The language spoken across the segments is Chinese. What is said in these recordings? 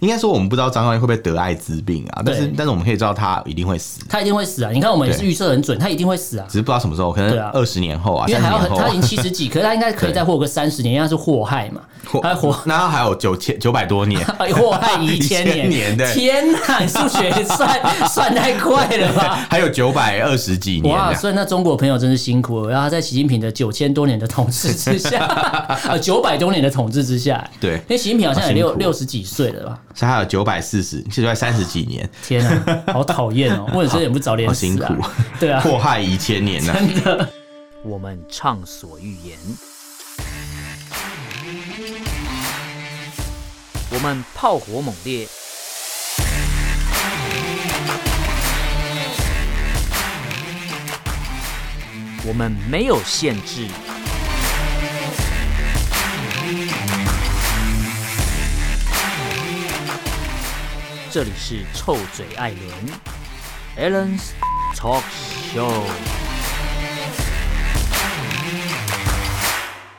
应该说我们不知道张高丽会不会得艾滋病啊，但是但是我们可以知道他一定会死，他一定会死啊！你看我们也是预测很准，他一定会死啊，只是不知道什么时候，可能二十年后啊，因为还要很，他已经七十几，可是他应该可以再活个三十年，因为他是祸害嘛，他活，那他还有九千九百多年，祸害一千年，天哪，数学算算太快了吧？还有九百二十几年，哇！所以那中国朋友真是辛苦了，然后他在习近平的九千多年的统治之下，呃，九百多年的统治之下，对，因为习近平好像也六六十几岁了吧？所以还有九百。四十，现在三十几年，天啊，好讨厌哦！为什么也不早点死啊？辛苦，对啊，祸害一千年呢、啊。真的，我们畅所欲言，我们炮火猛烈，我们没有限制。这里是臭嘴艾伦 a l a n s Talk Show。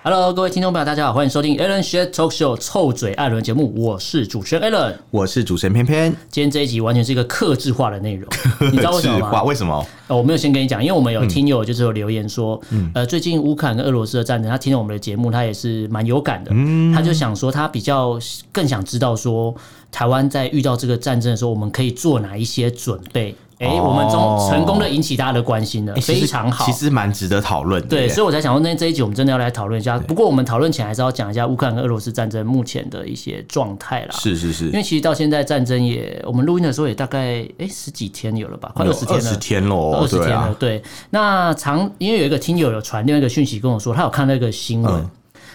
Hello，各位听众朋友，大家好，欢迎收听 Allen's Talk Show 臭嘴艾伦节目，我是主持人 Allen，我是主持人偏偏。今天这一集完全是一个克制化的内容，你知道为什么吗？为什么？呃，我没有先跟你讲，因为我们有听友就是有留言说，嗯、呃，最近乌克兰跟俄罗斯的战争，他听了我们的节目，他也是蛮有感的，嗯、他就想说，他比较更想知道说，台湾在遇到这个战争的时候，我们可以做哪一些准备？哎、欸，我们中成功的引起大家的关心了，欸、非常好，其实蛮值得讨论的。对，所以我才想说，那这一集我们真的要来讨论一下。不过我们讨论前还是要讲一下乌克兰跟俄罗斯战争目前的一些状态啦。是是是，因为其实到现在战争也，我们录音的时候也大概哎、欸、十几天有了吧，快二十天了，二十天了，二十天了。对，那常因为有一个听友有传另外一个讯息跟我说，他有看那个新闻，嗯、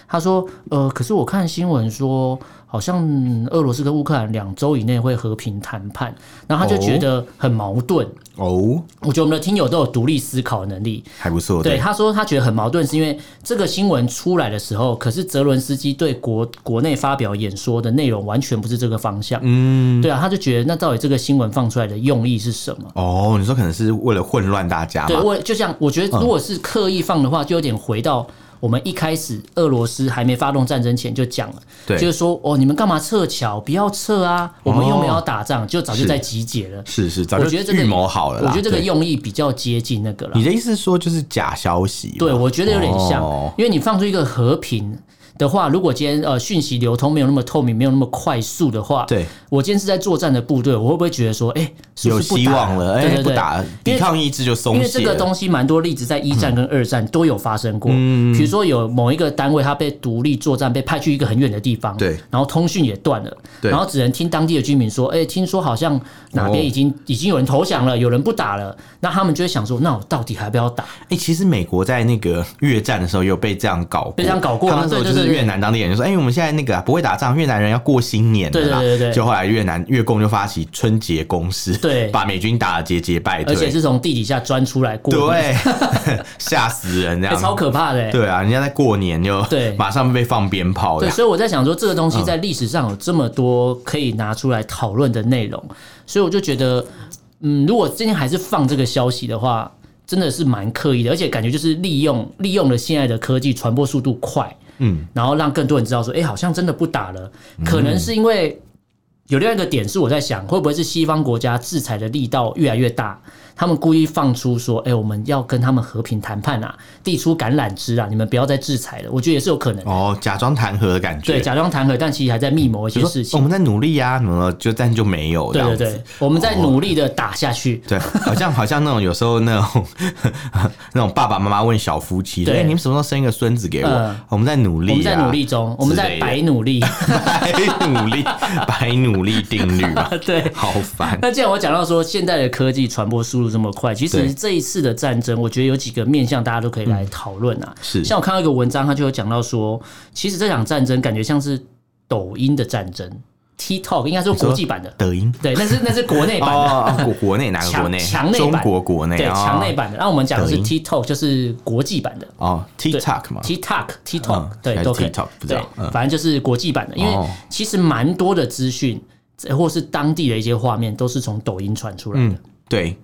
他说呃，可是我看新闻说。好像俄罗斯跟乌克兰两周以内会和平谈判，然后他就觉得很矛盾哦。我觉得我们的听友都有独立思考能力，还不错。对，他说他觉得很矛盾，是因为这个新闻出来的时候，可是泽伦斯基对国国内发表演说的内容完全不是这个方向。嗯，对啊，他就觉得那到底这个新闻放出来的用意是什么？哦，你说可能是为了混乱大家？对，我就像我觉得，如果是刻意放的话，就有点回到。我们一开始俄罗斯还没发动战争前就讲了，对，就是说哦，你们干嘛撤侨？不要撤啊！我们又没有打仗，就早就在集结了。是是，早就预谋好了。我觉得这个用意比较接近那个了。你的意思是说就是假消息？对，我觉得有点像，因为你放出一个和平。的话，如果今天呃讯息流通没有那么透明，没有那么快速的话，对，我今天是在作战的部队，我会不会觉得说，哎、欸，是不是不打？有希望了？对对对，不打，抵抗意志就松懈。因为这个东西蛮多例子在一战跟二战都有发生过，嗯，比如说有某一个单位他被独立作战，被派去一个很远的地方，对，然后通讯也断了，对，然后只能听当地的居民说，哎、欸，听说好像哪边已经、哦、已经有人投降了，有人不打了，那他们就会想说，那我到底还不要打？哎、欸，其实美国在那个越战的时候有被这样搞过，被这样搞过，他那时候就是越南当地人就说。哎、欸，我们现在那个、啊、不会打仗，越南人要过新年的啦。对对对对，就后来越南越共就发起春节攻势，对，把美军打得节节败退，而且是从地底下钻出来过，对，吓死人这样、欸，超可怕的。对啊，人家在过年就对，马上被放鞭炮。对，所以我在想说，这个东西在历史上有这么多可以拿出来讨论的内容，所以我就觉得，嗯，如果今天还是放这个消息的话，真的是蛮刻意的，而且感觉就是利用利用了现在的科技传播速度快。嗯，然后让更多人知道说，哎，好像真的不打了，可能是因为有另外一个点是我在想，会不会是西方国家制裁的力道越来越大？他们故意放出说：“哎、欸，我们要跟他们和平谈判啊，递出橄榄枝啊，你们不要再制裁了。”我觉得也是有可能哦，假装谈和的感觉。对，假装谈和，但其实还在密谋一些事情。我们在努力呀、啊，什么就但就没有。对对对，我们在努力的打下去。对，好像好像那种有时候那种 那种爸爸妈妈问小夫妻：“对，你们什么时候生一个孙子给我？”呃、我们在努力、啊，我们在努力中，我们在白努力，白努力，白努力定律嘛。对，好烦。那既然我讲到说现在的科技传播速度这么快，其实这一次的战争，我觉得有几个面向，大家都可以来讨论啊。是，像我看到一个文章，他就有讲到说，其实这场战争感觉像是抖音的战争，TikTok 应该是国际版的抖音，对，那是那是国内版的，国国内哪个国内？强内版，中国国内，对，强内版的。那我们讲的是 TikTok，就是国际版的哦，TikTok 嘛，TikTok，TikTok，对，都可以，对，反正就是国际版的。因为其实蛮多的资讯，或是当地的一些画面，都是从抖音传出来的，对。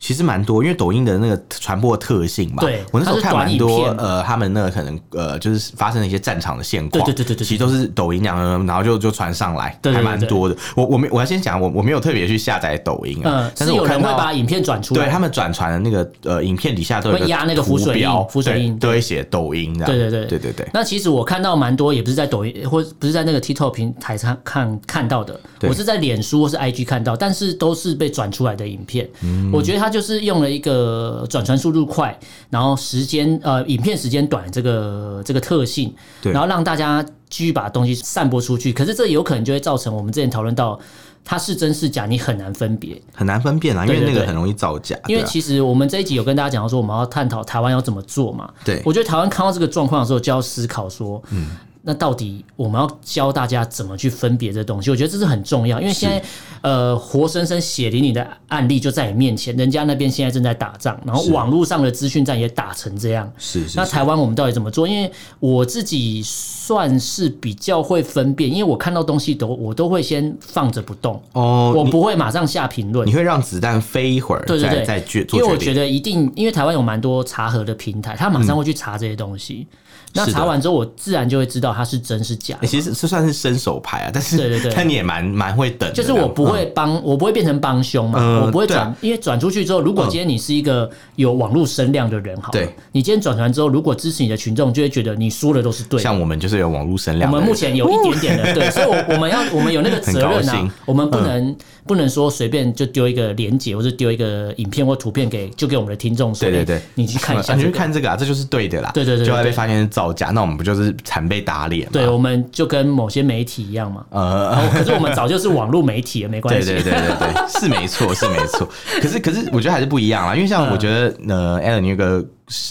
其实蛮多，因为抖音的那个传播的特性嘛。对，我那时候看蛮多，呃，他们那个可能呃，就是发生了一些战场的现况。对对对对，其实都是抖音那样，然后就就传上来，还蛮多的。我我没我要先讲，我我没有特别去下载抖音啊，但是我看到会把影片转出来，对他们转传的那个呃影片底下都会压那个浮水印，浮水印都会写抖音的。对对对对对对。那其实我看到蛮多，也不是在抖音或不是在那个 TikTok 平台上看看到的，我是在脸书或是 IG 看到，但是都是被转出来的影片。嗯我觉得他就是用了一个。转传速度快，然后时间呃，影片时间短，这个这个特性，对，然后让大家继续把东西散播出去。可是这有可能就会造成我们之前讨论到，它是真是假，你很难分别，很难分辨啊，因为那个很容易造假。因为其实我们这一集有跟大家讲到说，我们要探讨台湾要怎么做嘛。对，我觉得台湾看到这个状况的时候，就要思考说，嗯。那到底我们要教大家怎么去分别这东西？我觉得这是很重要，因为现在呃，活生生血淋淋的案例就在你面前，人家那边现在正在打仗，然后网络上的资讯战也打成这样。是，是，是。那台湾我们到底怎么做？因为我自己算是比较会分辨，因为我看到东西都我都会先放着不动哦，我不会马上下评论。你会让子弹飞一会儿，对对对。因为我觉得一定，因为台湾有蛮多查核的平台，他马上会去查这些东西。嗯那查完之后，我自然就会知道它是真是假。其实这算是伸手牌啊，但是对对对，但你也蛮蛮会等。就是我不会帮，我不会变成帮凶嘛，我不会转，因为转出去之后，如果今天你是一个有网络声量的人，好，对，你今天转传之后，如果支持你的群众就会觉得你说的都是对。像我们就是有网络声量，我们目前有一点点的，对，所以，我我们要我们有那个责任啊，我们不能不能说随便就丢一个连接或者丢一个影片或图片给就给我们的听众说，对对对，你去看一下，你去看这个啊，这就是对的啦，对对对，就会被发现是造假，那我们不就是？惨被打脸，对，我们就跟某些媒体一样嘛。呃，可是我们早就是网络媒体了，没关系。对对对对对，是没错，是没错。可是可是，我觉得还是不一样啦，因为像我觉得，呃，Allen 你有个。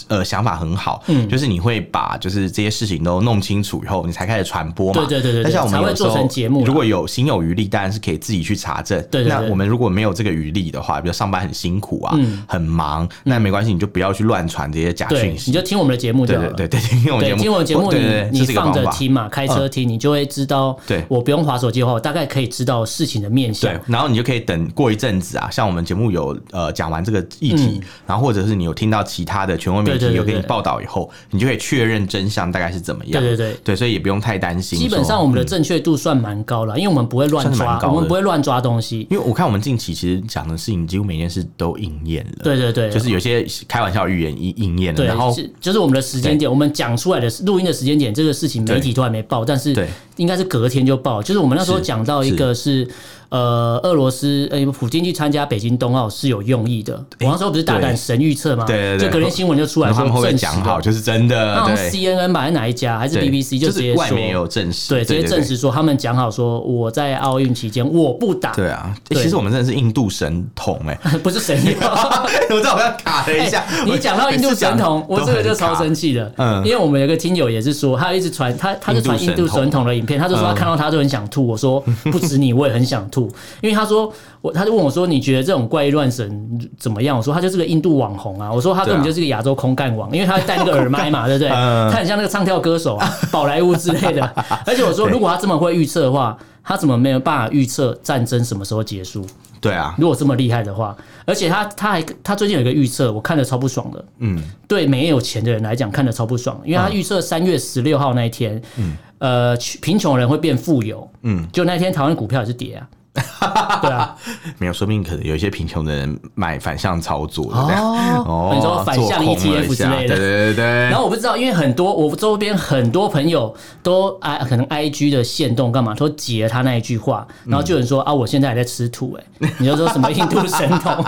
呃，想法很好，嗯，就是你会把就是这些事情都弄清楚以后，你才开始传播嘛。对对对对。但像我们有时候做成节目，如果有心有余力，当然是可以自己去查证。对。那我们如果没有这个余力的话，比如上班很辛苦啊，很忙，那没关系，你就不要去乱传这些假讯息，你就听我们的节目就好了。对对对，听我们节目，听我们节目，你你放着听嘛，开车听，你就会知道。对。我不用划手机的话，我大概可以知道事情的面向。对。然后你就可以等过一阵子啊，像我们节目有呃讲完这个议题，然后或者是你有听到其他的权威媒体有给你。报道以后，你就可以确认真相大概是怎么样。对对对，对，所以也不用太担心。基本上我们的正确度算蛮高了，因为我们不会乱抓，我们不会乱抓东西。因为我看我们近期其实讲的事情，几乎每件事都应验了。对对对，就是有些开玩笑预言应应验了。然后就是我们的时间点，我们讲出来的录音的时间点，这个事情媒体都还没报，但是应该是隔天就报。就是我们那时候讲到一个是。呃，俄罗斯呃，普京去参加北京冬奥是有用意的。我那时候不是大胆神预测吗？对对对，就隔天新闻就出来说证实好，就是真的。然后 CNN 吧，还是哪一家？还是 BBC 就直接说外面有证实，对，直接证实说他们讲好说我在奥运期间我不打。对啊，其实我们真的是印度神童哎，不是神童。我知道我要卡了一下。你讲到印度神童，我这个就超生气的。嗯，因为我们有个听友也是说，他一直传他，他就传印度神童的影片，他就说他看到他就很想吐。我说不止你，我也很想吐，因为他说。我他就问我说：“你觉得这种怪力乱神怎么样？”我说：“他就是个印度网红啊！”我说：“他根本就是个亚洲空干王，因为他戴那个耳麦嘛，对不对？他很像那个唱跳歌手啊，宝莱坞之类的。而且我说，如果他这么会预测的话，他怎么没有办法预测战争什么时候结束？对啊，如果这么厉害的话，而且他他还他最近有一个预测，我看的超不爽的。嗯，对没有钱的人来讲，看的超不爽，因为他预测三月十六号那一天，嗯，呃，贫穷人会变富有。嗯，就那天台湾股票也是跌啊。对啊，没有，说不定可能有一些贫穷的人买反向操作的哦，你说反向 ETF 之类的，对对对。然后我不知道，因为很多我周边很多朋友都 I 可能 IG 的限动干嘛，都截了他那一句话，然后就有人说啊，我现在还在吃土哎，你就说什么印度神童？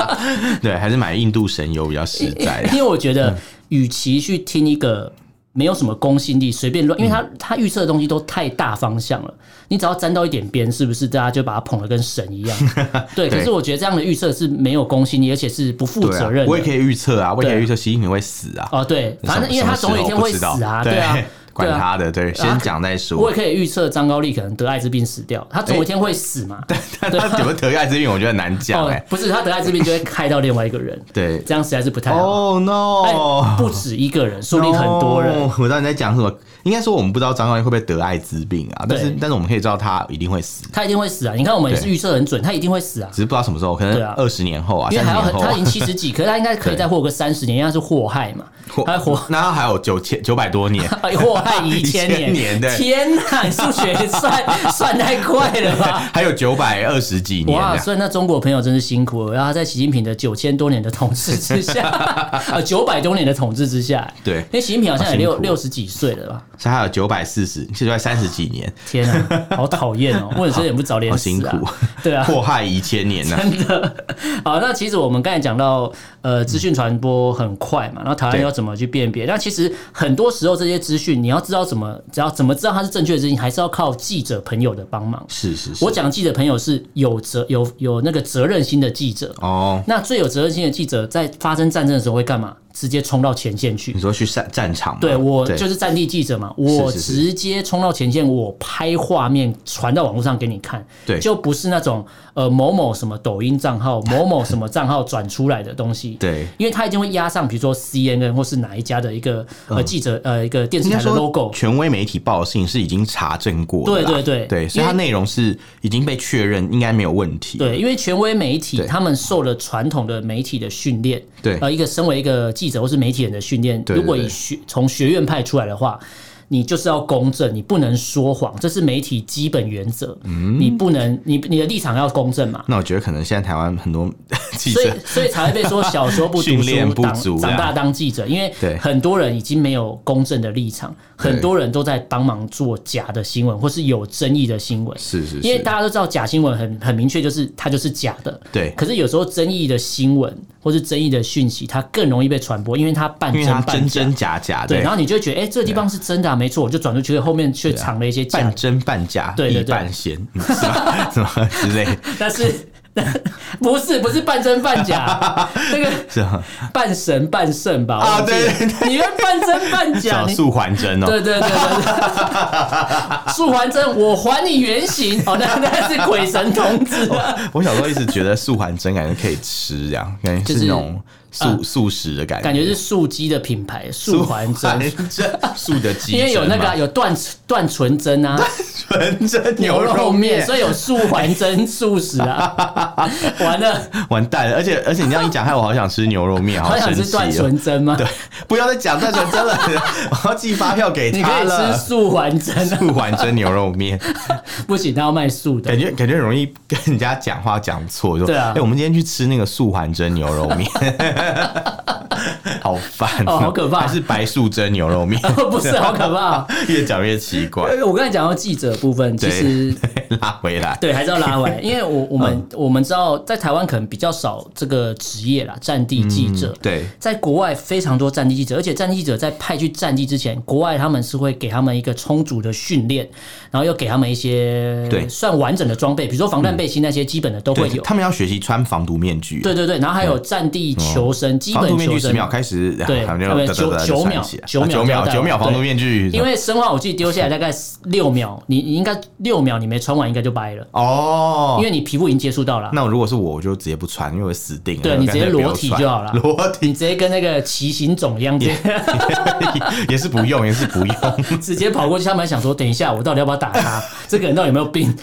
对，还是买印度神油比较实在。因为我觉得，与其去听一个。没有什么公信力，随便乱，因为他他预测的东西都太大方向了，你只要沾到一点边，是不是大家就把他捧得跟神一样？对，可是我觉得这样的预测是没有公信力，而且是不负责任的。我也可以预测啊，我也可以预测习近平会死啊。哦，对，反正因为他总有一天会死啊，对啊。管他的，对，先讲再说。我也可以预测张高丽可能得艾滋病死掉，他总有一天会死嘛？但，他怎么得艾滋病？我觉得难讲哎。不是，他得艾滋病就会害到另外一个人，对，这样实在是不太好。哦 no，不止一个人，说不定很多人。我知道你在讲什么。应该说我们不知道张高丽会不会得艾滋病啊，但是但是我们可以知道他一定会死，他一定会死啊！你看我们也是预测很准，他一定会死啊，只是不知道什么时候，可能二十年后啊，因为还要他已经七十几，可是他应该可以再活个三十年，因为他是祸害嘛，他活那他还有九千九百多年，祸害一千年，天哪，你数学算算太快了吧？还有九百二十几年，哇！所以那中国朋友真是辛苦了，然后在习近平的九千多年的统治之下，呃，九百多年的统治之下，对，因为习近平好像也六六十几岁了吧？所以还有九百四十，现在三十几年，天啊，好讨厌哦！为什么也不早点死啊？辛苦，对啊，祸害一千年呢，真的。好，那其实我们刚才讲到，呃，资讯传播很快嘛，然后台湾要怎么去辨别？那其实很多时候这些资讯，你要知道怎么，只要怎么知道它是正确的资讯，还是要靠记者朋友的帮忙。是是是，我讲记者朋友是有责有有那个责任心的记者哦。那最有责任心的记者，在发生战争的时候会干嘛？直接冲到前线去，你说去战战场？对，我就是战地记者嘛，我直接冲到前线，我拍画面传到网络上给你看，对，就不是那种呃某某什么抖音账号、某某什么账号转出来的东西，对，因为他一定会压上，比如说 CNN 或是哪一家的一个呃记者呃一个电视台的 logo，权威媒体报的事情是已经查证过的，对对对。对，所以它内容是已经被确认应该没有问题，对，因为权威媒体他们受了传统的媒体的训练，对，呃，一个身为一个记者或是媒体人的训练，如果以学从学院派出来的话，你就是要公正，你不能说谎，这是媒体基本原则。嗯，你不能，你你的立场要公正嘛。那我觉得可能现在台湾很多记者，所以所以才会被说小时候不读书，不足长大当记者，因为很多人已经没有公正的立场，很多人都在帮忙做假的新闻或是有争议的新闻。是是，因为大家都知道假新闻很很明确，就是它就是假的。对。可是有时候争议的新闻或是争议的讯息，它更容易被传播，因为它半真半假，真真假假。对。然后你就会觉得，哎，这个地方是真的。没错，我就转出去，后面却藏了一些半真半假，对对对，半仙，是吧？什么之类？但是 不是不是半真半假，那个是半神半圣吧？啊，对对对，你要半真半假，素还真哦，对对对对，素还真，我还你原形。哦，那那是鬼神童子。我小时候一直觉得素还真感觉可以吃，这样感觉是那种。素素食的感觉，感觉是素鸡的品牌，素环真，素的鸡，因为有那个有断断纯真啊，纯真牛肉面，所以有素环真素食啊，完了，完蛋了，而且而且你这样一讲，害我好想吃牛肉面，好想吃断纯真吗？对，不要再讲断纯真了，我要寄发票给他，你可以吃素环真，素环真牛肉面，不行，他要卖素的，感觉感觉容易跟人家讲话讲错，就对啊，哎，我们今天去吃那个素环真牛肉面。好烦哦，好可怕！还是白素贞牛肉面？不是，好可怕，越讲越奇怪。我刚才讲到记者部分，其实拉回来，对，还是要拉回来，因为我我们我们知道，在台湾可能比较少这个职业啦，战地记者。对，在国外非常多战地记者，而且战地记者在派去战地之前，国外他们是会给他们一个充足的训练，然后又给他们一些对算完整的装备，比如说防弹背心那些基本的都会有。他们要学习穿防毒面具。对对对，然后还有战地求生基本求生。秒开始，对，九九秒，九秒，九秒，九秒防毒面具。因为生化武器丢下来大概六秒，你你应该六秒你没穿完应该就掰了哦，因为你皮肤已经接触到了。那如果是我，我就直接不穿，因为我死定了。对，你直接裸体就好了，裸体，你直接跟那个骑行种一样，也是不用，也是不用，直接跑过去。他们还想说，等一下，我到底要不要打他？这个人到底有没有病？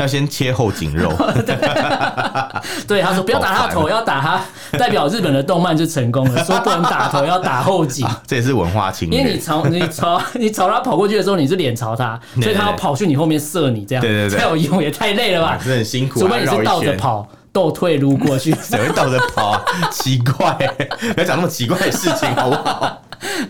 要先切后颈肉。对，他说不要打他的头，要打他，代表日本的动漫就成功了。说不能打头，要打后颈，这也是文化情。因为你朝 你朝你朝他跑过去的时候，你是脸朝他，所以他要跑去你后面射你，这样对对对，才有用，也太累了吧？是很辛苦。除非你是倒着跑，倒退路过去，谁会倒着跑？奇怪，不要讲那么奇怪的事情，好不好？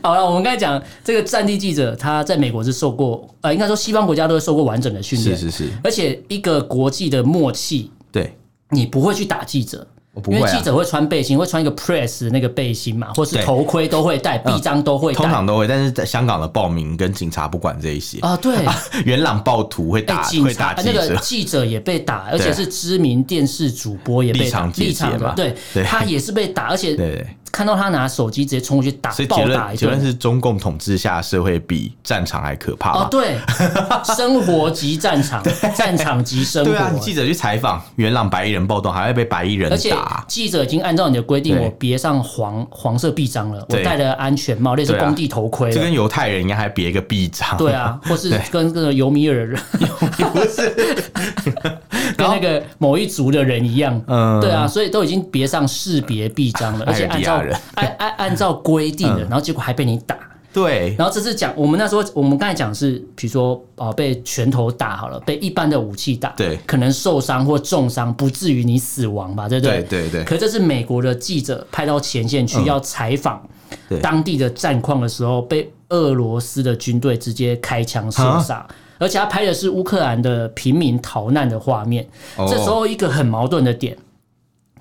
好了，我们刚才讲这个战地记者，他在美国是受过，呃，应该说西方国家都是受过完整的训练，是是是，而且一个国际的默契，对，你不会去打记者，因为记者会穿背心，会穿一个 press 那个背心嘛，或是头盔都会戴，臂章都会戴，通常都会，但是在香港的暴民跟警察不管这一些。啊，对，元朗暴徒会打，会打记者，那个记者。也被打，而且是知名电视主播也被打，立场嘛，对，他也是被打，而且。看到他拿手机直接冲过去打，所以暴结论结论打一顿。是中共统治下社会比战场还可怕吧哦，对，生活即战场，战场即生活。对啊，你记者去采访元朗白衣人暴动，还会被白衣人而且打。记者已经按照你的规定，对我别上黄黄色臂章了，我对戴了安全帽，类似对啊工地头盔了。就跟犹太人应该还别一个臂章。对啊，或是跟那个尤米尔人，不是，跟那个某一族的人一样。嗯。对啊，所以都已经别上识别臂章了，而且按照按按按照规定的，嗯。然后结果还被你打。对，然后这次讲，我们那时候我们刚才讲是，比如说啊，被拳头打好了，被一般的武器打，对。可能受伤或重伤，不至于你死亡吧，对不对？对对对。可这是美国的记者派到前线去嗯。要采访对。当地的战况的时候，被俄罗斯的军队直接开枪射杀。而且他拍的是乌克兰的平民逃难的画面。哦这时候一个很矛盾的点，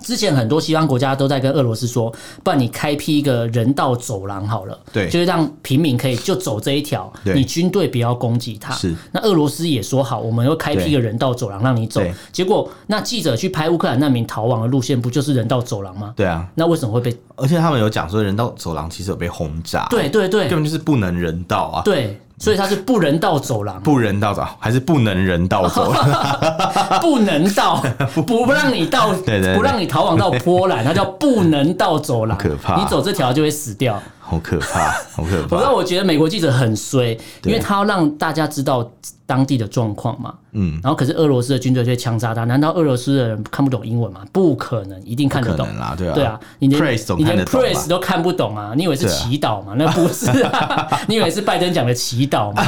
之前很多西方国家都在跟俄罗斯说，不然你开辟一个人道走廊好了，对就是让平民可以就走这一条，你军队不要攻击他。是，那俄罗斯也说好，我们要开辟一个人道走廊让你走。结果那记者去拍乌克兰难民逃亡的路线，不就是人道走廊吗？对啊，那为什么会被？而且他们有讲说人道走廊其实有被轰炸，对对对根本就是不能人道啊。对，所以它是不人道走廊，不人道走还是不能人道走廊？不能到，不 不让你到，对对对不让你逃亡到波兰，它叫不能到走廊，可怕你走这条就会死掉。好可怕，好可我知道，怕。我觉得美国记者很衰，因为他要让大家知道当地的状况嘛。嗯，然后可是俄罗斯的军队却枪杀他，难道俄罗斯的人看不懂英文吗？不可能，一定看得懂对啊，对啊，你连 Praise 你连 praise 都看不懂啊？你以为是祈祷吗？那不是啊，你以为是拜登讲的祈祷吗？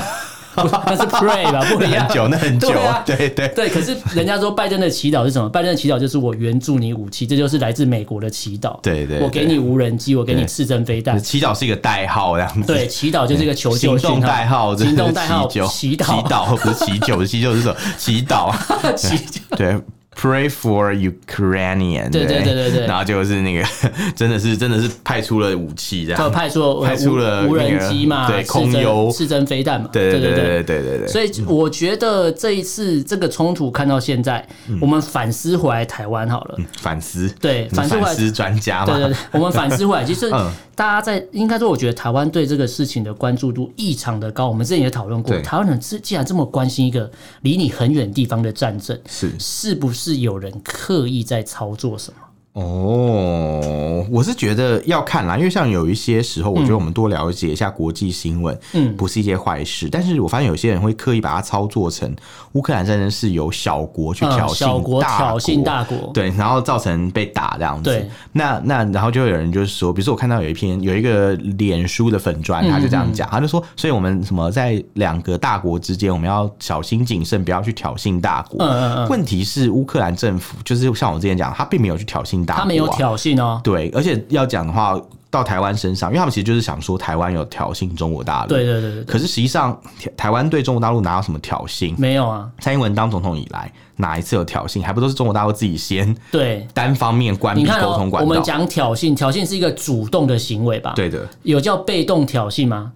不 那是 pray 吧，不一样。很久，那很久对啊，对对对，可是人家说拜登的祈祷是什么？拜登的祈祷就是我援助你武器，这就是来自美国的祈祷。对对对我给你无人机，我给你对刺针飞弹。祈祷是一个代号，这样子。对，祈祷就是一个求救行动代号，行动代号，祈祷，祈祷，不是祈求，祈求是什么？祈祷，祈对。Pray for Ukrainian，对对。对对对，然后就是那个，真的是真的是派出了武器这样，派出了派出了无人机嘛，对，空优。是真飞弹嘛，对对对对对。对对。所以我觉得这一次这个冲突看到现在，我们反思回来台湾好了，反思。对反思回来专家嘛，对对对，我们反思回来，其实大家在应该说，我觉得台湾对这个事情的关注度异常的高。我们之前也讨论过，台湾人既然这么关心一个离你很远地方的战争，是。是不是？是有人刻意在操作什么？哦，我是觉得要看啦，因为像有一些时候，我觉得我们多了解一下国际新闻，嗯不是一件坏事。但是我发现有些人会刻意把它操作成乌克兰战争是由小国去挑嗯小国衅大挑衅大国，对，然后造成被打这样子。对，那那然后就有人就是说，比如说我看到有一篇有一个脸书的粉砖，他就这样讲，他就说，所以我们什么在两个大国之间，我们要小心谨慎，不要去挑衅大国。嗯嗯嗯问题是乌克兰政府就是像我之前讲，他并没有去挑衅他没有挑衅哦。对，而且要讲的话，到台湾身上，因为他们其实就是想说台湾有挑衅中国大陆。对对对可是实际上，台湾对中国大陆哪有什么挑衅？没有啊，蔡英文当总统以来，哪一次有挑衅？还不都是中国大陆自己先对。单方面关闭沟通，管道？我们讲挑衅，挑衅是一个主动的行为吧？，对的，有叫被动挑衅吗？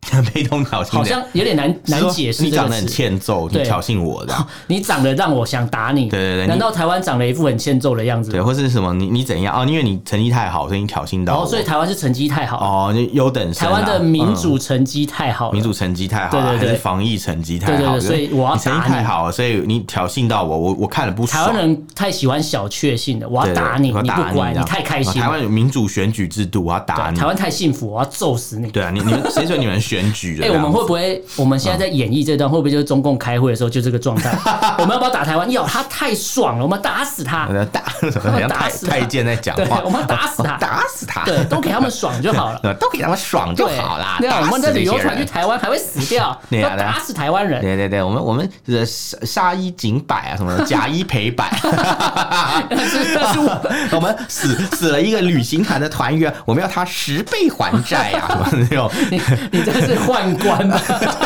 被动挑衅，好像有点难难解释你长得很。欠揍，你挑衅我的，你长得让我想打你，对对对难道台湾长了一副很欠揍的样子对，吗？或是什么？你你怎样哦？因为你成绩太好，所以你挑衅到我。然后，所以台湾是成绩太好，哦，你优等生啊。台湾的民嗯主成绩太好，民主成绩太好，对对对防疫成绩太好？对对对所以我要你成绩打你太好，所以你挑衅到我，我我看了不台。湾人太喜欢小确幸了，我要打你，打你不乖，你太开心台湾有民主选举制度，我要打你。台湾太幸福，我要揍死你。对啊，你你们谁准你们选举的？哎、我们会不会？我们现在在演绎这段，会不会就是中共开会的时候就这个状态？我们要不要打台湾？要他太爽了，我们要打死他我。要打？好像太打死他太监在讲对话，，我们要打死他，打死他。对，都给他们爽就好了。呃，都给他们爽就好啦。对啊，我们的旅游团去台湾还会死掉，打死台湾人。对对对，我们我们是杀杀一儆百啊，什么的假一赔百。但是我我们死死了一个旅行团的团员，我们要他十倍还债啊，什么那种。你你这是是宦官吧？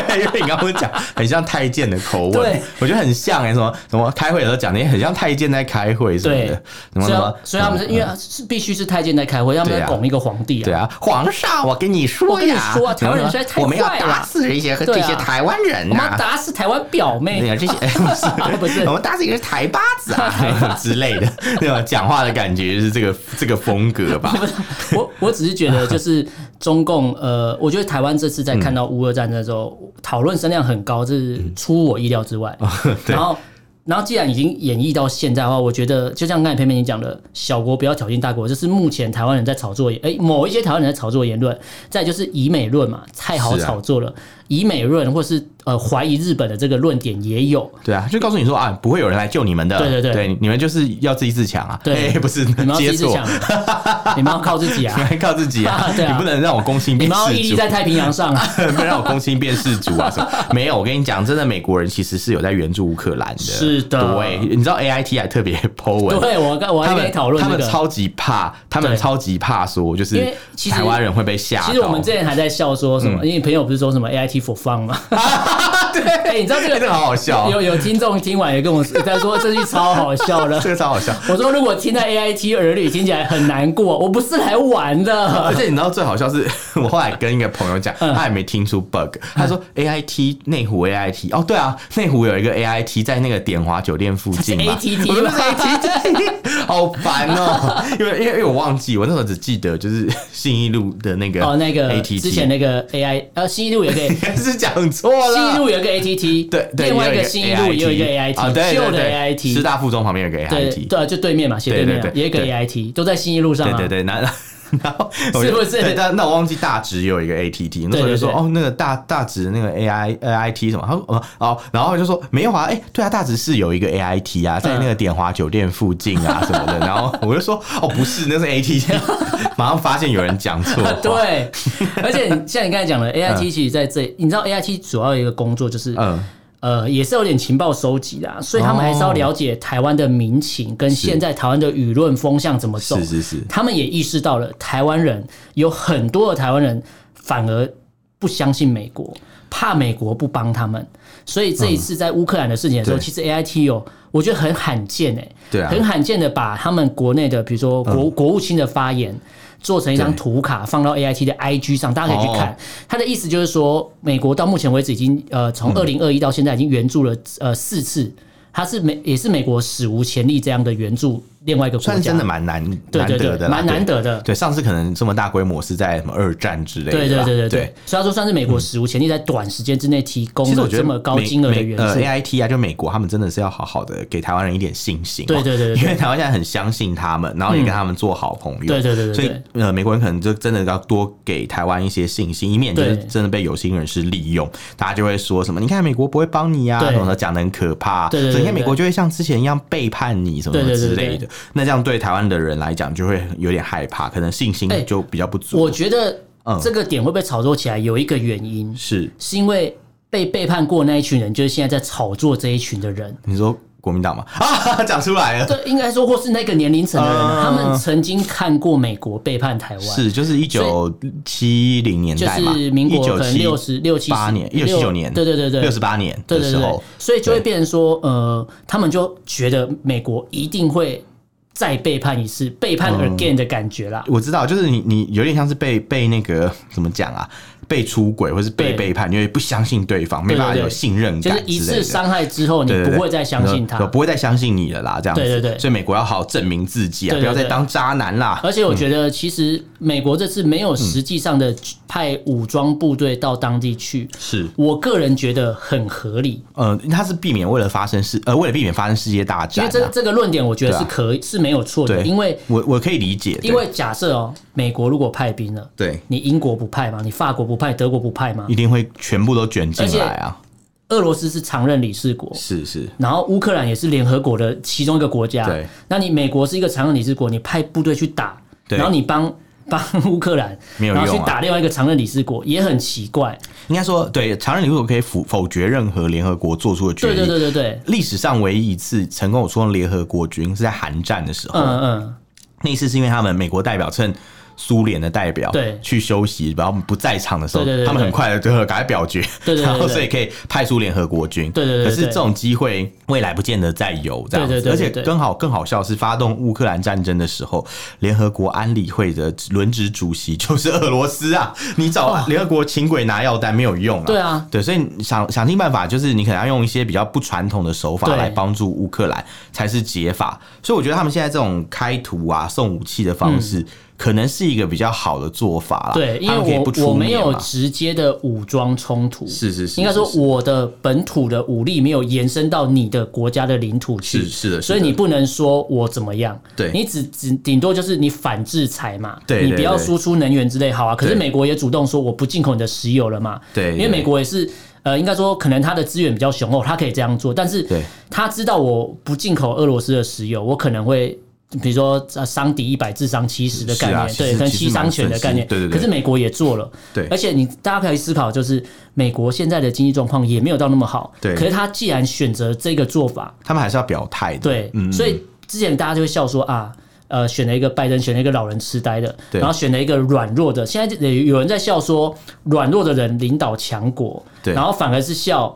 对，因为你刚刚讲很像太监的口吻，对。我觉得很像哎、欸，什么什么开会的时候讲的也很像太监在开会什么的，对。什么什么，所以他们是因为是必须是太监在开会，他们在拱一个皇帝啊。对啊，皇上，我跟你说呀，我跟你说啊，台湾人实在太坏了，我们要打死这些这些台湾人、啊，我们要打死台湾表妹，对啊，这些 不是不是，我们打死一个台巴子啊 之类的，对吧？讲话的感觉就是这个这个风格吧。我我只是觉得，就是中共呃，我觉得台湾这次在看到乌俄战争的时候，讨论声量很高，这是出我意料之外。然后。然后，既然已经演绎到现在的话，我觉得就像刚才佩佩你讲的，小国不要挑衅大国，这是目前台湾人在炒作，哎，某一些台湾人在炒作言论。再就是以美论嘛，太好炒作了。以美论，或是呃怀疑日本的这个论点也有。对啊，就告诉你说啊，不会有人来救你们的。对对对，对你们就是要自己自强啊。对，不是你们要自己自强，你们要靠自己啊，你们靠自己啊。对啊，你不能让我攻心变世主。你们要屹立在太平洋上啊，不能让我攻心变世主啊什么？没有，我跟你讲，真的美国人其实是有在援助乌克兰的。是的，对，你知道 A I T 还特别 po 文。对我刚我还跟你讨论，他们超级怕，他们超级怕说，就是台湾人会被吓。其实我们之前还在笑说什么，因为朋友不是说什么 A I T 衣服放了。对，欸、你知道这个这个好好笑，有有听众听完也跟我在说这句超好笑的，这个超好笑。我说如果听在 A I T 耳里听起来很难过，我不是来玩的。而且你知道最好笑是，我后来跟一个朋友讲，他也没听出 bug。他说 A I T 内湖 A I T 哦，对啊，内湖有一个 A I T 在那个点华酒店附近嘛。A T T 吗？A T T 好烦哦，因为因为因为我忘记，我那时候只记得就是信义路的那个哦那个 A T T 之前那个 A I 呃信义路也可以是讲错了，信义路有。个 ATT 对，另外一个新一路也有一个 AIT，旧的 AIT，师大附中旁边有个 AIT，对，就对面嘛，斜对面也有一个 AIT，都在新一路上。对对对，那 然后是不是？但那我忘记大直也有一个 ATT，那时候就说哦，那个大大直那个 AI AIT 什么？他说哦，然后就说没有啊，哎，对啊，大直是有一个 AIT 啊，在那个点华酒店附近啊什么的。然后我就说哦，不是，那是 ATT，马上发现有人讲错。对，而且像你刚才讲的 AIT，其实在这，你知道 AIT 主要一个工作就是嗯。呃，也是有点情报收集的，所以他们还是要了解台湾的民情跟现在台湾的舆论风向怎么走。是是是，他们也意识到了台湾人有很多的台湾人反而不相信美国，怕美国不帮他们。所以这一次在乌克兰的事情的时候，其实 AIT 有我觉得很罕见哎，对啊，很罕见的把他们国内的比如说国国务卿的发言。做成一张图卡放到 A I T 的 I G 上，大家可以去看。他的意思就是说，美国到目前为止已经呃，从二零二一到现在已经援助了呃四次，它是美也是美国史无前例这样的援助。另外一个国家，算真的蛮难难得的，蛮难得的。对，上次可能这么大规模是在什么二战之类的。对对对对对。所以说算是美国史无前例在短时间之内提供了这么高金额的援助。呃，AIT 啊，就美国他们真的是要好好的给台湾人一点信心。对对对。因为台湾现在很相信他们，然后也跟他们做好朋友。对对对。所以呃，美国人可能就真的要多给台湾一些信心，以免就是真的被有心人士利用，大家就会说什么，你看美国不会帮你啊，什么的讲的很可怕。对对对。你看美国就会像之前一样背叛你什么之类的。那这样对台湾。的人来讲就会有点害怕，可能信心就比较不足。我觉得这个点会被炒作起来，有一个原因是是因为被背叛过那一群人，就是现在在炒作这一群的人。你说国民党吗？啊，讲出来了。对，应该说或是那个年龄层的人，他们曾经看过美国背叛台湾，是就是一九七零年代嘛，就是民国可能六十六七八年，一九七九年，对对对对，六十八年的时候，所以就会变成说，呃，他们就觉得美国一定会。再背叛一次，背叛 again 的感觉啦。嗯，我知道，就是你，你有点像是被被那个怎么讲啊？被出轨，或是被背叛，因为不相信对方，没办法有信任感。就是一次伤害之后，你不会再相信他，不会再相信你了啦。这样子，对对对。所以美国要好好证明自己啊，不要再当渣男啦。而且我觉得，其实美国这次没有实际上的派武装部队到当地去，是我个人觉得很合理。嗯，他是避免为了发生世呃，为了避免发生世界大战。因为这这个论点，我觉得是可以是没有错的。因为我我可以理解，因为假设哦，美国如果派兵了，对，你英国不派嘛？你法国不派，德国不派吗？一定会全部都卷进来啊！俄罗斯是常任理事国，是是，然后乌克兰也是联合国的其中一个国家。对，那你美国是一个常任理事国，你派部队去打，然后你帮 帮乌克兰，没有用，然后去打另外一个常任理事国，也很奇怪。应该说，对，常任理事国可以否否决任何联合国做出的决议。对对对对对，历史上唯一一次成功有出动联合国军是在韩战的时候。嗯嗯，那一次是因为他们美国代表趁。苏联的代表对去休息，然后不在场的时候，他们很快的就赶快表决，然后所以可以派出联合国军。对对对对可是这种机会未来不见得再有这样子，而且更好更好笑是发动乌克兰战争的时候，联合国安理会的轮值主席就是俄罗斯啊！你找联合国请鬼拿药单没有用啊！对啊，对，所以想想尽办法，就是你可能要用一些比较不传统的手法来帮助乌克兰，才是解法。所以我觉得他们现在这种开图啊、送武器的方式。嗯可能是一个比较好的做法啦。对，因为我我没有直接的武装冲突，是是是，应该说我的本土的武力没有延伸到你的国家的领土去，是是的，所以你不能说我怎么样，对，你只只顶多就是你反制裁嘛，对，你不要输出能源之类，好啊。可是美国也主动说我不进口你的石油了嘛，对，因为美国也是呃，应该说可能它的资源比较雄厚，他可以这样做，但是他知道我不进口俄罗斯的石油，我可能会。比如说，伤敌一百，自伤七十的概念，啊、对，跟七伤拳的概念，对对对。可是美国也做了，对。而且你大家可以思考，就是美国现在的经济状况也没有到那么好，对。可是他既然选择这个做法，他们还是要表态的，对。嗯。所以之前大家就会笑说啊，呃，选了一个拜登，选了一个老人痴呆的，然后选了一个软弱的。现在有人在笑说，软弱的人领导强国，对。然后反而是笑。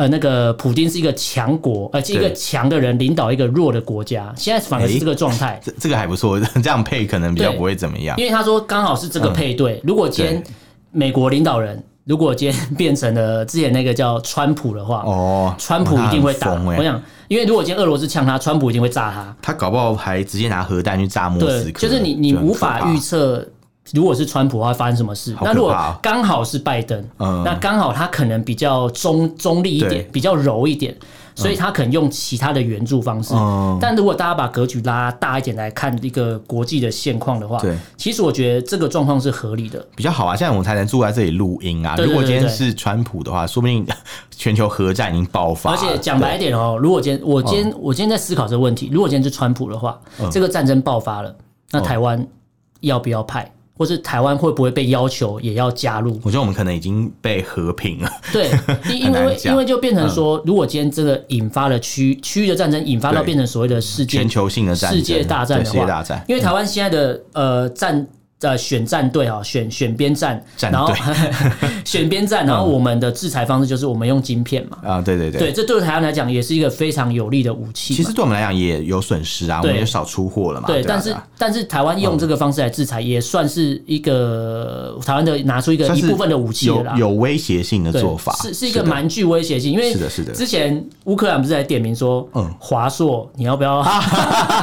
呃，那个普京是一个强国，呃，是一个强的人领导一个弱的国家，现在反而是这个状态。欸，这这个还不错，这样配可能比较不会怎么样。因为他说刚好是这个配对，嗯，如果今天美国领导人如果今天变成了之前那个叫川普的话，哦，川普一定会打。欸，我想，因为如果今天俄罗斯呛他，川普一定会炸他。他搞不好还直接拿核弹去炸莫斯科。就是你你无法预测。如果是川普，会发生什么事？那如果刚好是拜登，嗯、那刚好他可能比较中中立一点，比较柔一点，所以他可能用其他的援助方式。嗯、但如果大家把格局拉大一点来看一个国际的现况的话，对，其实我觉得这个状况是合理的，比较好啊。现在我们才能坐在这里录音啊。如果今天是川普的话，说不定 全球核战已经爆发。而且讲白一点哦，如果今天我今天我今天在思考这个问题，如果今天是川普的话，这个战争爆发了，那台湾要不要派？或是台湾会不会被要求也要加入？我觉得我们可能已经被和平了。对，因为因为就变成说，如果今天这个引发了区区域的战争，引发到变成所谓的世界全球性的战世界大战的话，世界大战，因为台湾现在的呃战。呃，选战队啊，选 选边站，然后选边站，然后我们的制裁方式就是我们用晶片嘛。啊，对对对，对，这对台湾来讲也是一个非常有利的武器。其实对我们来讲也有损失啊，我们也少出货了嘛。对，但是但是台湾用这个方式来制裁，也算是一个台湾的拿出一个一部分的武器了啦，有威胁性的做法，是是一个蛮具威胁性，因为是的是的。之前乌克兰不是在点名说，嗯，华硕你要不要？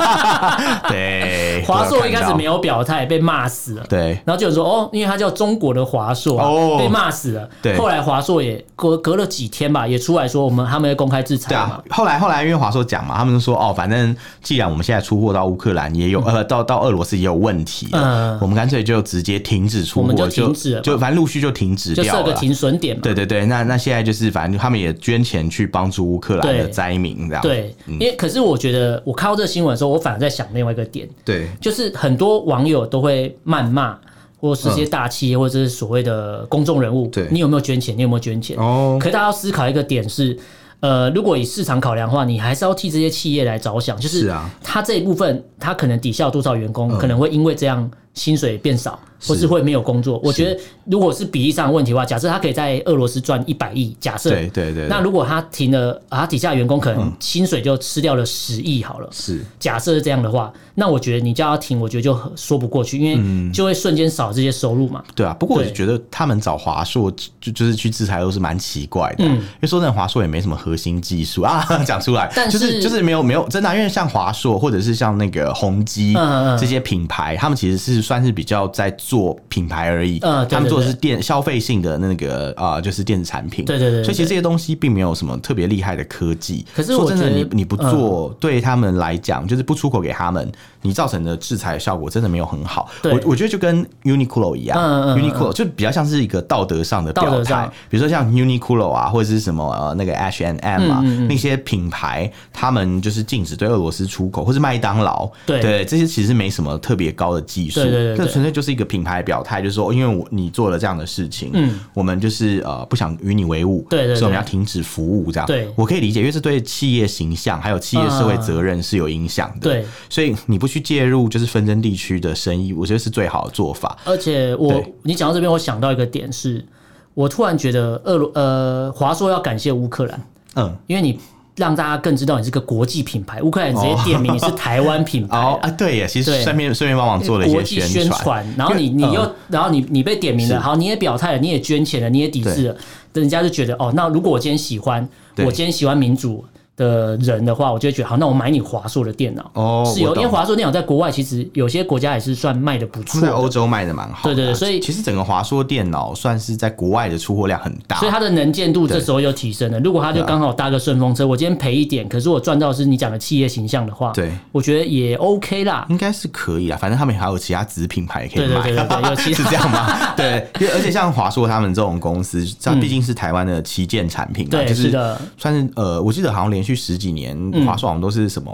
对，华硕一开始没有表态，被骂死。对，然后就有说哦，因为他叫中国的华硕，哦，被骂死了。对，后来华硕也隔隔了几天吧，也出来说我们他们要公开制裁嘛。对啊，后来后来因为华硕讲嘛，他们就说哦，反正既然我们现在出货到乌克兰也有，呃，到到俄罗斯也有问题，嗯，我们干脆就直接停止出货，我们就停止了，就反正陆续就停止掉了，就设个停损点嘛。对对对，那那现在就是反正他们也捐钱去帮助乌克兰的灾民，这样。对，因为可是我觉得我看到这个新闻的时候，我反而在想另外一个点，对，就是很多网友都会谩骂。或是些大企业，或者是所谓的公众人物，你有没有捐钱？你有没有捐钱？哦，可是大家要思考一个点是，呃，如果以市场考量的话，你还是要替这些企业来着想，就是他这一部分，他可能底下有多少员工，可能会因为这样薪水变少。或是会没有工作，我觉得如果是比例上的问题的话，假设他可以在俄罗斯赚一百亿，假设对对对，那如果他停了，他底下员工可能薪水就吃掉了十亿好了，是。假设是这样的话，那我觉得你叫他停，我觉得就说不过去，因为就会瞬间少这些收入嘛。对啊，不过我觉得他们找华硕就就是去制裁都是蛮奇怪的，因为说真的，华硕也没什么核心技术啊，讲出来，但是就是没有没有真的，因为像华硕或者是像那个宏基这些品牌，他们其实是算是比较在做品牌。而已，嗯，他们做的是电消费性的那个啊，就是电子产品，对对对，所以其实这些东西并没有什么特别厉害的科技。可是说真的，你你不做，对他们来讲，就是不出口给他们，你造成的制裁效果真的没有很好。我我觉得就跟 Uniqlo 一样，Uniqlo 就比较像是一个道德上的表态。比如说像 Uniqlo 啊，或者是什么呃那个 H&M 啊，那些品牌，他们就是禁止对俄罗斯出口，或是麦当劳，对这些其实没什么特别高的技术，这纯粹就是一个品。品牌表态，就是说，因为我你做了这样的事情，嗯，我们就是呃不想与你为伍，对，对对，所以我们要停止服务这样。对，我可以理解，因为这对企业形象还有企业社会责任是有影响的。对，所以你不去介入就是纷争地区的生意，我觉得是最好的做法。而且我你讲到这边，我想到一个点是，我突然觉得俄罗呃华硕要感谢乌克兰，嗯，因为你。让大家更知道你是个国际品牌，乌克兰直接点名你是台湾品牌。哦啊，对耶，其实顺便顺便帮忙做了一些宣宣传，然后你你又然后你你被点名了，好，你也表态了，你也捐钱了，你也抵制了，人家就觉得哦，那如果我今天喜欢，我今天喜欢民主。的人的话，我就会觉得好，那我买你华硕的电脑哦，是有，因为华硕电脑在国外其实有些国家也是算卖的不错，在欧洲卖的蛮好。对对对，所以其实整个华硕电脑算是在国外的出货量很大，所以它的能见度这时候又提升了。如果它就刚好搭个顺风车，我今天赔一点，可是我赚到是你讲的企业形象的话，对，我觉得也 OK 啦，应该是可以啦。反正他们还有其他子品牌可以买，对对对，有其他 是这样吗？对，因为而且像华硕他们这种公司，它毕竟是台湾的旗舰产品，对，是的，算是呃，我记得好像连续十几年。华硕好像都是什么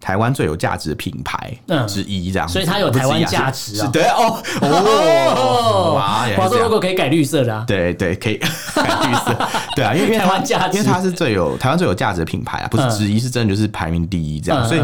台湾最有价值的品牌之一，这样，所以它有台湾价值啊。对哦 哦，华硕如果可以改绿色的，对对，可以改绿色。对啊，因为台湾价值，因为它是最有台湾最有价值的品牌啊，不是之一，是真的就是排名第一这样，所以。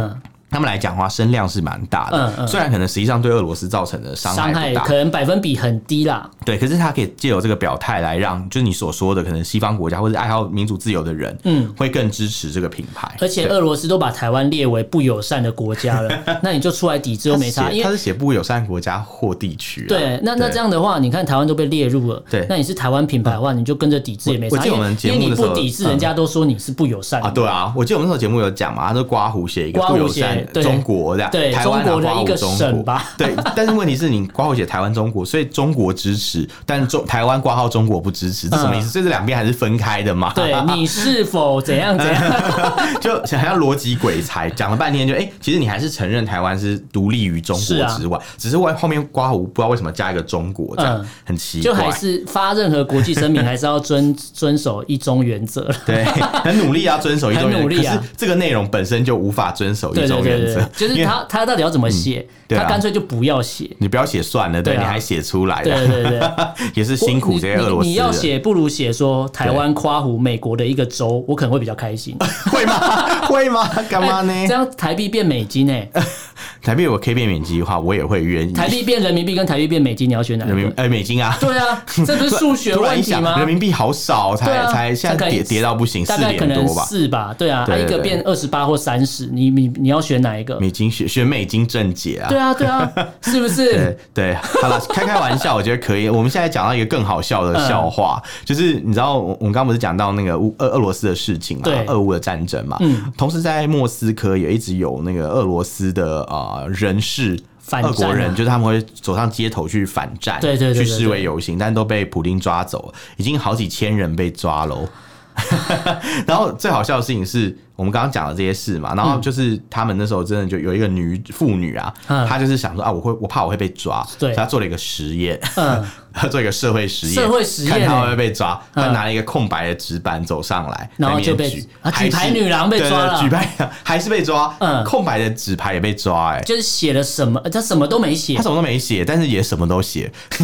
他们来讲的话，声量是蛮大的。嗯嗯、虽然可能实际上对俄罗斯造成的伤害可能百分比很低啦。对，可是他可以借由这个表态来让，就是你所说的，可能西方国家或者爱好民主自由的人，嗯，会更支持这个品牌。而且俄罗斯都把台湾列为不友善的国家了，那你就出来抵制又没差，因为他是写不友善国家或地区。对，那那这样的话，你看台湾都被列入了，对，那你是台湾品牌的话，你就跟着抵制也没差。我记得我们节目因为你不抵制，人家都说你是不友善、嗯、啊。对啊，我记得我们那时候节目有讲嘛，他说刮胡写一个不友善中国。对，台湾的一个省吧。对，但是问题是你括号写台湾中国，所以中国支持，但中台湾括号中国不支持，这什么意思？所以这两边还是分开的嘛？对，你是否怎样怎样？就想要逻辑鬼才，讲了半天就哎，其实你还是承认台湾是独立于中国之外，只是外后面括号不知道为什么加一个中国，这样很奇怪。就还是发任何国际声明，还是要遵遵守一中原则。对，很努力要遵守一中原则，可是这个内容本身就无法遵守一中原则，就是。他他到底要怎么写？他干脆就不要写。你不要写算了，对，你还写出来，对对对，也是辛苦这些俄罗斯。你要写不如写说台湾夸胡美国的一个州，我可能会比较开心。会吗？会吗？干嘛呢？这样台币变美金哎，台币我可以变美金的话，我也会愿意。台币变人民币跟台币变美金，你要选哪个？人民哎，美金啊。对啊，这不是数学问题吗？人民币好少，才才现在跌跌到不行，四点多吧？四吧？对啊，它一个变二十八或三十，你你你要选哪一个？美金选选美金正解啊。对啊，对啊，是不是？对对，好了，开开玩笑，我觉得可以。我们现在讲到一个更好笑的笑话，就是你知道，我们刚刚不是讲到那个乌俄俄罗斯的事情嘛，俄乌的战争嘛。嗯。同时在莫斯科也一直有那个俄罗斯的啊人士，俄国人，就是他们会走上街头去反战，对对，去示威游行，但都被普丁抓走了，已经好几千人被抓喽。然后最好笑的事情是。我们刚刚讲的这些事嘛，然后就是他们那时候真的就有一个女妇女啊，她就是想说啊，我会我怕我会被抓，所以她做了一个实验，她做一个社会实验，社会实验。看她会不会被抓。她拿了一个空白的纸板走上来，然后就被举牌女郎被抓了，举牌还是被抓，空白的纸牌也被抓，哎，就是写了什么，她什么都没写，她什么都没写，但是也什么都写，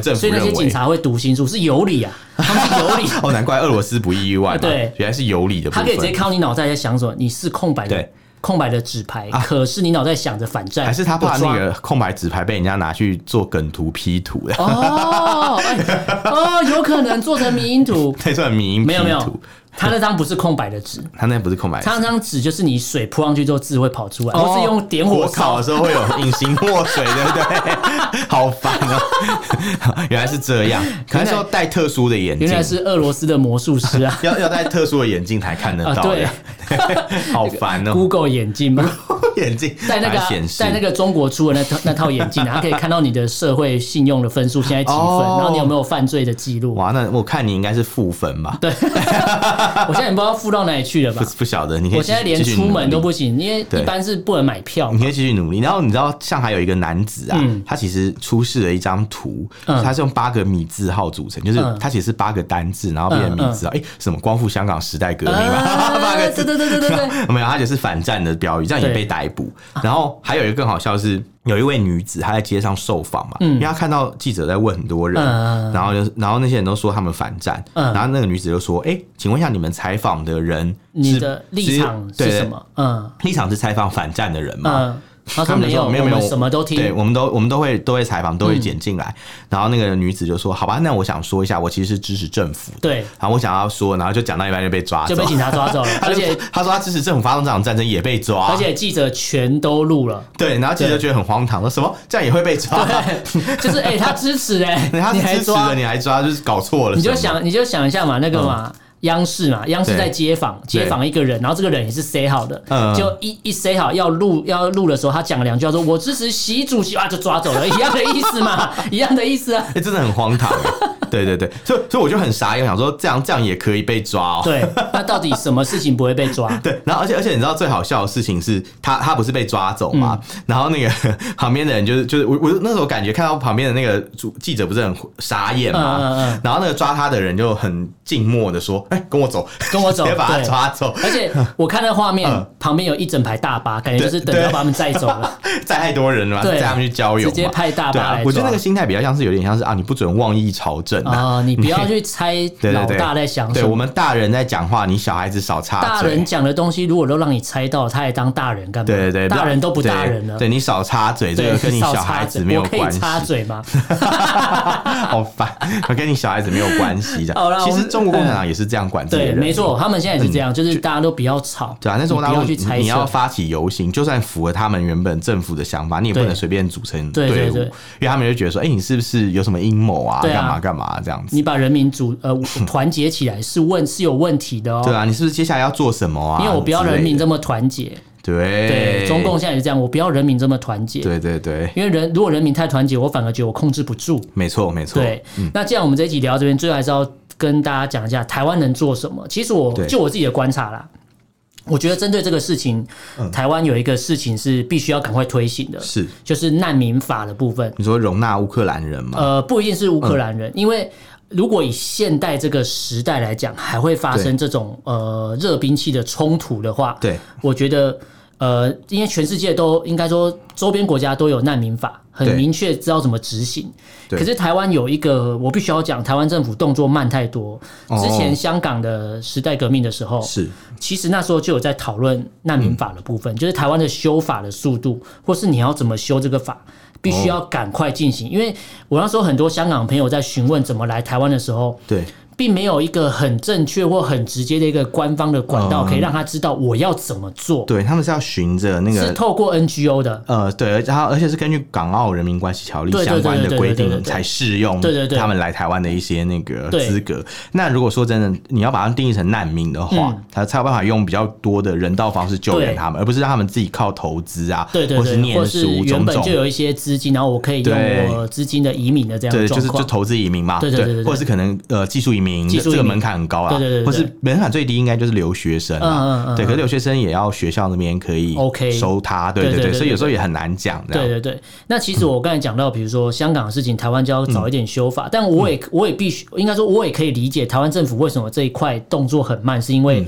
政府所以那些警察会读心术是有理啊，他们是有理。哦，难怪俄罗斯不意外，对，原来是有理的，他可以直接靠你脑袋在想什么？你是空白的，空白的纸牌，可是你脑袋想着反战，还是他怕那个空白纸牌被人家拿去做梗图 P 图的？哦，哦，有可能做成迷因图，可以做成迷因，没有没有。他那张不是空白的纸，他那不是空白的纸，他那张纸就是你水泼上去之后字会跑出来，或是用点火烤的时候会有隐形墨水，对不对？好烦哦！原来是这样，可能是要戴特殊的眼镜，原来是俄罗斯的魔术师啊，要要戴特殊的眼镜才看得到，对，好烦哦！Google 眼镜吗？眼镜戴那个戴那个中国出的那套那套眼镜，它可以看到你的社会信用的分数现在几分，然后你有没有犯罪的记录？哇，那我看你应该是负分吧？对。我现在也不知道付到哪里去了吧？不不晓得，你可以。我现在连出门都不行，因为一般是不能买票。你可以继续努力。然后你知道，上海有一个男子啊，他其实出示了一张图，他是用八个米字号组成，就是他其实是八个单字，然后变成米字号。哎，什么光复香港时代革命嘛？八个字，对对对对对对。没有，他就是反战的标语，这样也被逮捕。然后还有一个更好笑的是。有一位女子，她在街上受访嘛，因为她看到记者在问很多人，然后就然后那些人都说他们反战，然后那个女子就说：“哎，请问一下，你们采访的人，你的立场是什么？嗯，立场是采访反战的人吗？”他们说没有没有什么都听，对，我们都我们都会都会采访，都会剪进来。然后那个女子就说：“好吧，那我想说一下，我其实是支持政府。”对，然后我想要说，然后就讲到一半就被抓，就被警察抓走了。而且他说他支持政府发动这场战争也被抓，而且记者全都录了。对，然后记者觉得很荒唐，说什么这样也会被抓？就是哎，他支持哎，他支持了，你还抓，就是搞错了。你就想你就想一下嘛，那个嘛。央视嘛，央视在街访街访一个人，然后这个人也是 say 好的，就一一 say 好要录要录的时候，他讲了两句，说我支持习主席。啊，就抓走了，一样的意思嘛，一样的意思啊，哎，真的很荒唐，对对对，所以所以我就很傻眼，想说这样这样也可以被抓哦，对，那到底什么事情不会被抓？对，然后而且而且你知道最好笑的事情是他他不是被抓走吗？然后那个 旁边的人就是就是我我那时候感觉看到旁边的那个主记者不是很傻眼嘛，然后那个抓他的人就很静默的说，哎，跟我走。跟我走，别把他抓走。而且我看那画面，旁边有一整排大巴，感觉就是等着要把他们载走了。载太多人了，载他们去郊游，直接派大巴来。我觉得那个心态比较像是有点像是啊，你不准妄议朝政啊，你不要去猜老大在想什么。对，我们大人在讲话，你小孩子少插嘴。大人讲的东西如果都让你猜到，他还当大人干嘛？对对对，大人都不大人了。对，你少插嘴，这个跟你小孩子没有关系。插嘴吗？好烦，跟你小孩子没有关系的。其实中国共产党也是这样管自己的人。没错，他们。现在也是这样，就是大家都不要吵，对啊。但是我不要去猜测，你要发起游行，就算符合他们原本政府的想法，你也不能随便组成队伍，因为他们就觉得说，哎，你是不是有什么阴谋啊？干嘛干嘛这样子？你把人民组呃 团结起来是问是有问题的哦。对啊，你是不是接下来要做什么啊？因为我不要人民这么团结。对对，中共现在也是这样，我不要人民这么团结。对对对，因为人如果人民太团结，我反而觉得我控制不住。没错没错。对，那既然我们这一集聊到这边，最后还是要。跟大家讲一下台湾能做什么。其实我就我自己的观察啦，我觉得针对这个事情，台湾有一个事情是必须要赶快推行的，是。就是难民法的部分。你说容纳乌克兰人吗？呃，不一定是乌克兰人，因为如果以现代这个时代来讲，还会发生这种呃热兵器的冲突的话，对，我觉得呃，因为全世界都应该说周边国家都有难民法。很明确知道怎么执行，可是台湾有一个我必须要讲，台湾政府动作慢太多。之前香港的时代革命的时候，是其实那时候就有在讨论难民法的部分，就是台湾的修法的速度，或是你要怎么修这个法，必须要赶快进行。因为我那时候很多香港朋友在询问怎么来台湾的时候，对。并没有一个很正确或很直接的一个官方的管道，可以让他知道我要怎么做。对，他们是要循着那个，是透过 NGO 的。呃，对，然后而且是根据《港澳人民关系条例》相关的规定才适用。对对对，他们来台湾的一些那个资格。那如果说真的你要把它定义成难民的话，他才有办法用比较多的人道方式救援他们，而不是让他们自己靠投资啊，对对对，或是念书，原本就有一些资金，然后我可以用我资金的移民的这样对，就是就投资移民嘛，对对对，或者是可能呃技术移民，这个门槛很高啊，对对对，或是门槛最低应该就是留学生啊，对，可是留学生也要学校那边可以 OK 收他，对对对，所以有时候也很难讲。对对对，那其实我刚才讲到，比如说香港的事情，台湾就要早一点修法，但我也我也必须应该说，我也可以理解台湾政府为什么这一块动作很慢，是因为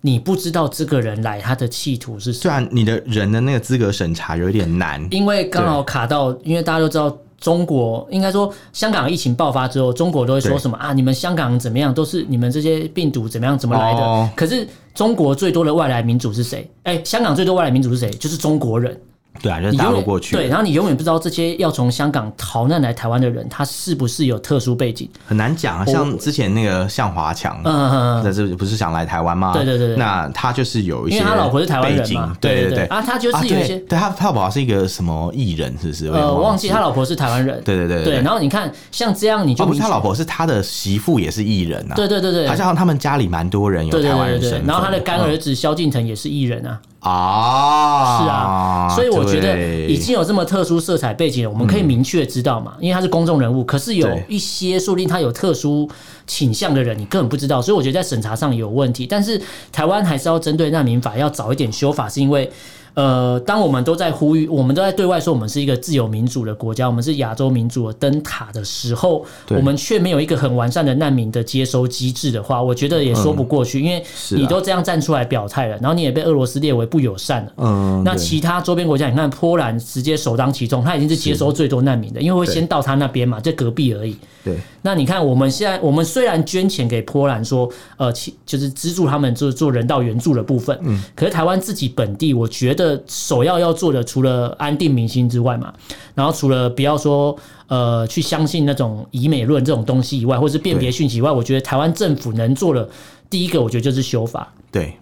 你不知道这个人来他的企图是什么，虽然你的人的那个资格审查有点难，因为刚好卡到，因为大家都知道。中国应该说，香港疫情爆发之后，中国都会说什么啊？你们香港怎么样？都是你们这些病毒怎么样？怎么来的？可是中国最多的外来民族是谁？哎，香港最多外来民族是谁？就是中国人。对啊，就是大陆过去。对，然后你永远不知道这些要从香港逃难来台湾的人，他是不是有特殊背景？很难讲啊。像之前那个向华强，嗯嗯，这是不是想来台湾吗？对对对。那他就是有一些，因为他老婆是台湾人嘛。对对对。啊，他就是有一些，对他他老婆是一个什么艺人，是不是？呃，忘记他老婆是台湾人。对对对对。然后你看，像这样，你就不是他老婆是他的媳妇，也是艺人啊。对对对对。好像他们家里蛮多人有台湾人身。然后他的干儿子萧敬腾也是艺人啊。啊，是啊，所以我觉得已经有这么特殊色彩背景了，我们可以明确知道嘛，因为他是公众人物。可是有一些说不定他有特殊倾向的人，你根本不知道。所以我觉得在审查上有问题。但是台湾还是要针对难民法要早一点修法，是因为呃，当我们都在呼吁，我们都在对外说我们是一个自由民主的国家，我们是亚洲民主的灯塔的时候，我们却没有一个很完善的难民的接收机制的话，我觉得也说不过去，嗯、因为你都这样站出来表态了，然后你也被俄罗斯列为不友善了。嗯，那其他周边国家，你看波兰直接首当其冲，他已经是接收最多难民的，因为会先到他那边嘛，在隔壁而已。对，那你看我们现在，我们虽然捐钱给波兰，说呃，其就是资助他们做做人道援助的部分，嗯，可是台湾自己本地，我觉得首要要。做的除了安定民心之外嘛，然后除了不要说呃去相信那种以美论这种东西以外，或是辨别讯息以外，我觉得台湾政府能做的第一个，我觉得就是修法。对。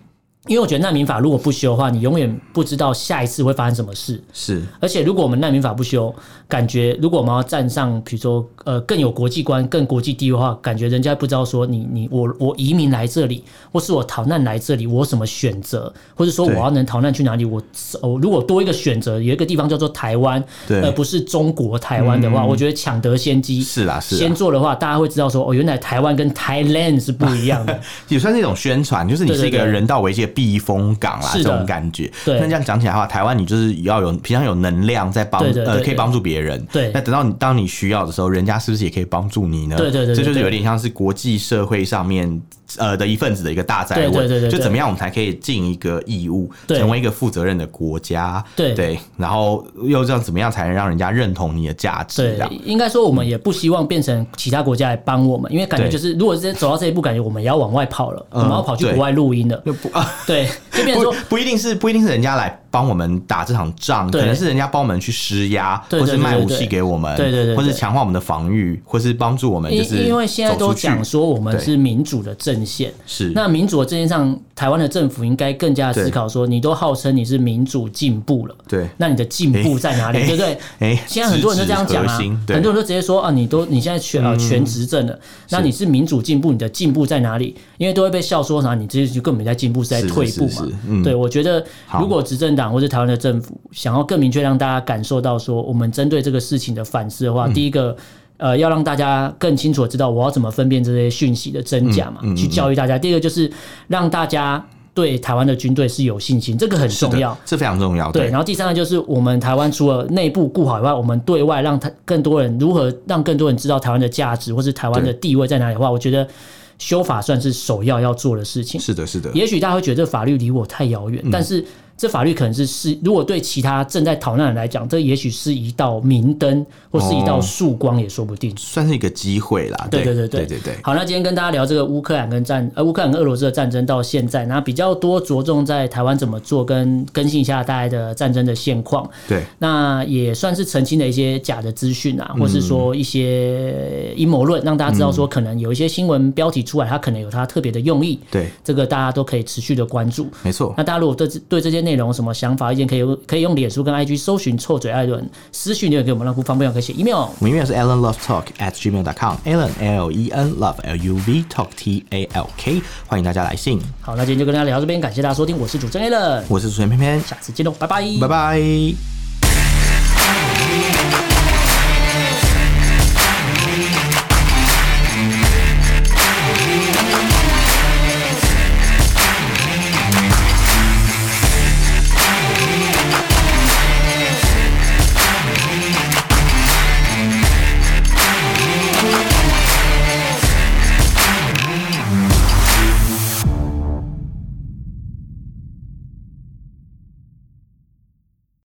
因为我觉得难民法如果不修的话，你永远不知道下一次会发生什么事。是，而且如果我们难民法不修，感觉如果我们要站上，比如说呃更有国际观、更国际地位的话，感觉人家不知道说你你我我移民来这里，或是我逃难来这里，我有什么选择，或者说我要能逃难去哪里？我我如果多一个选择，有一个地方叫做台湾，而不是中国台湾的话，嗯、我觉得抢得先机。是啦，是。先做的话，大家会知道说哦，原来台湾跟 Thailand 是不一样的，也算是一种宣传，就是你是一个人道危机。避风港啦，这种感觉。对，那这样讲起来的话，台湾你就是要有平常有能量在帮，呃，可以帮助别人。对，那等到你当你需要的时候，人家是不是也可以帮助你呢？对对对，这就是有点像是国际社会上面。呃的一份子的一个大灾问，对对对，就怎么样我们才可以尽一个义务，成为一个负责任的国家？对对，然后又这样怎么样才能让人家认同你的价值？对，应该说我们也不希望变成其他国家来帮我们，因为感觉就是如果直接走到这一步，感觉我们也要往外跑了，我们要跑去国外录音了。不啊，对，就变成说不一定是不一定是人家来帮我们打这场仗，可能是人家帮我们去施压，或是卖武器给我们，对对对，或是强化我们的防御，或是帮助我们，就是因为现在都讲说我们是民主的阵线，是。那民主的阵线上，台湾的政府应该更加思考说，你都号称你是民主进步了，对，那你的进步在哪里？对不对？哎，现在很多人都这样讲啊，很多人都直接说啊，你都你现在全啊全执政了，那你是民主进步，你的进步在哪里？因为都会被笑说啥，你这就根本没在进步，是在退步嘛。嗯对，我觉得如果执政党或者台湾的政府想要更明确让大家感受到说，我们针对这个事情的反思的话，第一个。呃，要让大家更清楚的知道我要怎么分辨这些讯息的真假嘛，嗯嗯、去教育大家。第二个就是让大家对台湾的军队是有信心，这个很重要，这非常重要。对，然后第三个就是我们台湾除了内部顾好以外，我们对外让他更多人如何让更多人知道台湾的价值或是台湾的地位在哪里的话，我觉得修法算是首要要做的事情。是的，是的。也许大家会觉得法律离我太遥远，嗯、但是。这法律可能是是，如果对其他正在逃难的人来讲，这也许是一道明灯，或是一道曙光，也说不定，算是一个机会啦。对对对对对对。好，那今天跟大家聊这个乌克兰跟战呃乌克兰跟俄罗斯的战争到现在，那比较多着重在台湾怎么做，跟更新一下大家的战争的现况。对，那也算是澄清了一些假的资讯啊，或是说一些阴谋论，让大家知道说可能有一些新闻标题出来，它可能有它特别的用意。对，这个大家都可以持续的关注。没错。那大家如果对对这些内容什么想法意见可以可以用脸书跟 IG 搜寻臭嘴艾伦私讯留言给我们，让不方便可以写 email。我们 email 是 Allen Love Talk at gmail dot com，Allen L E N Love L U V Talk T A L K，欢迎大家来信。好，那今天就跟大家聊到这边，感谢大家收听，我是主持人 Allen，我是主持人偏偏，下次见喽，拜拜，拜拜。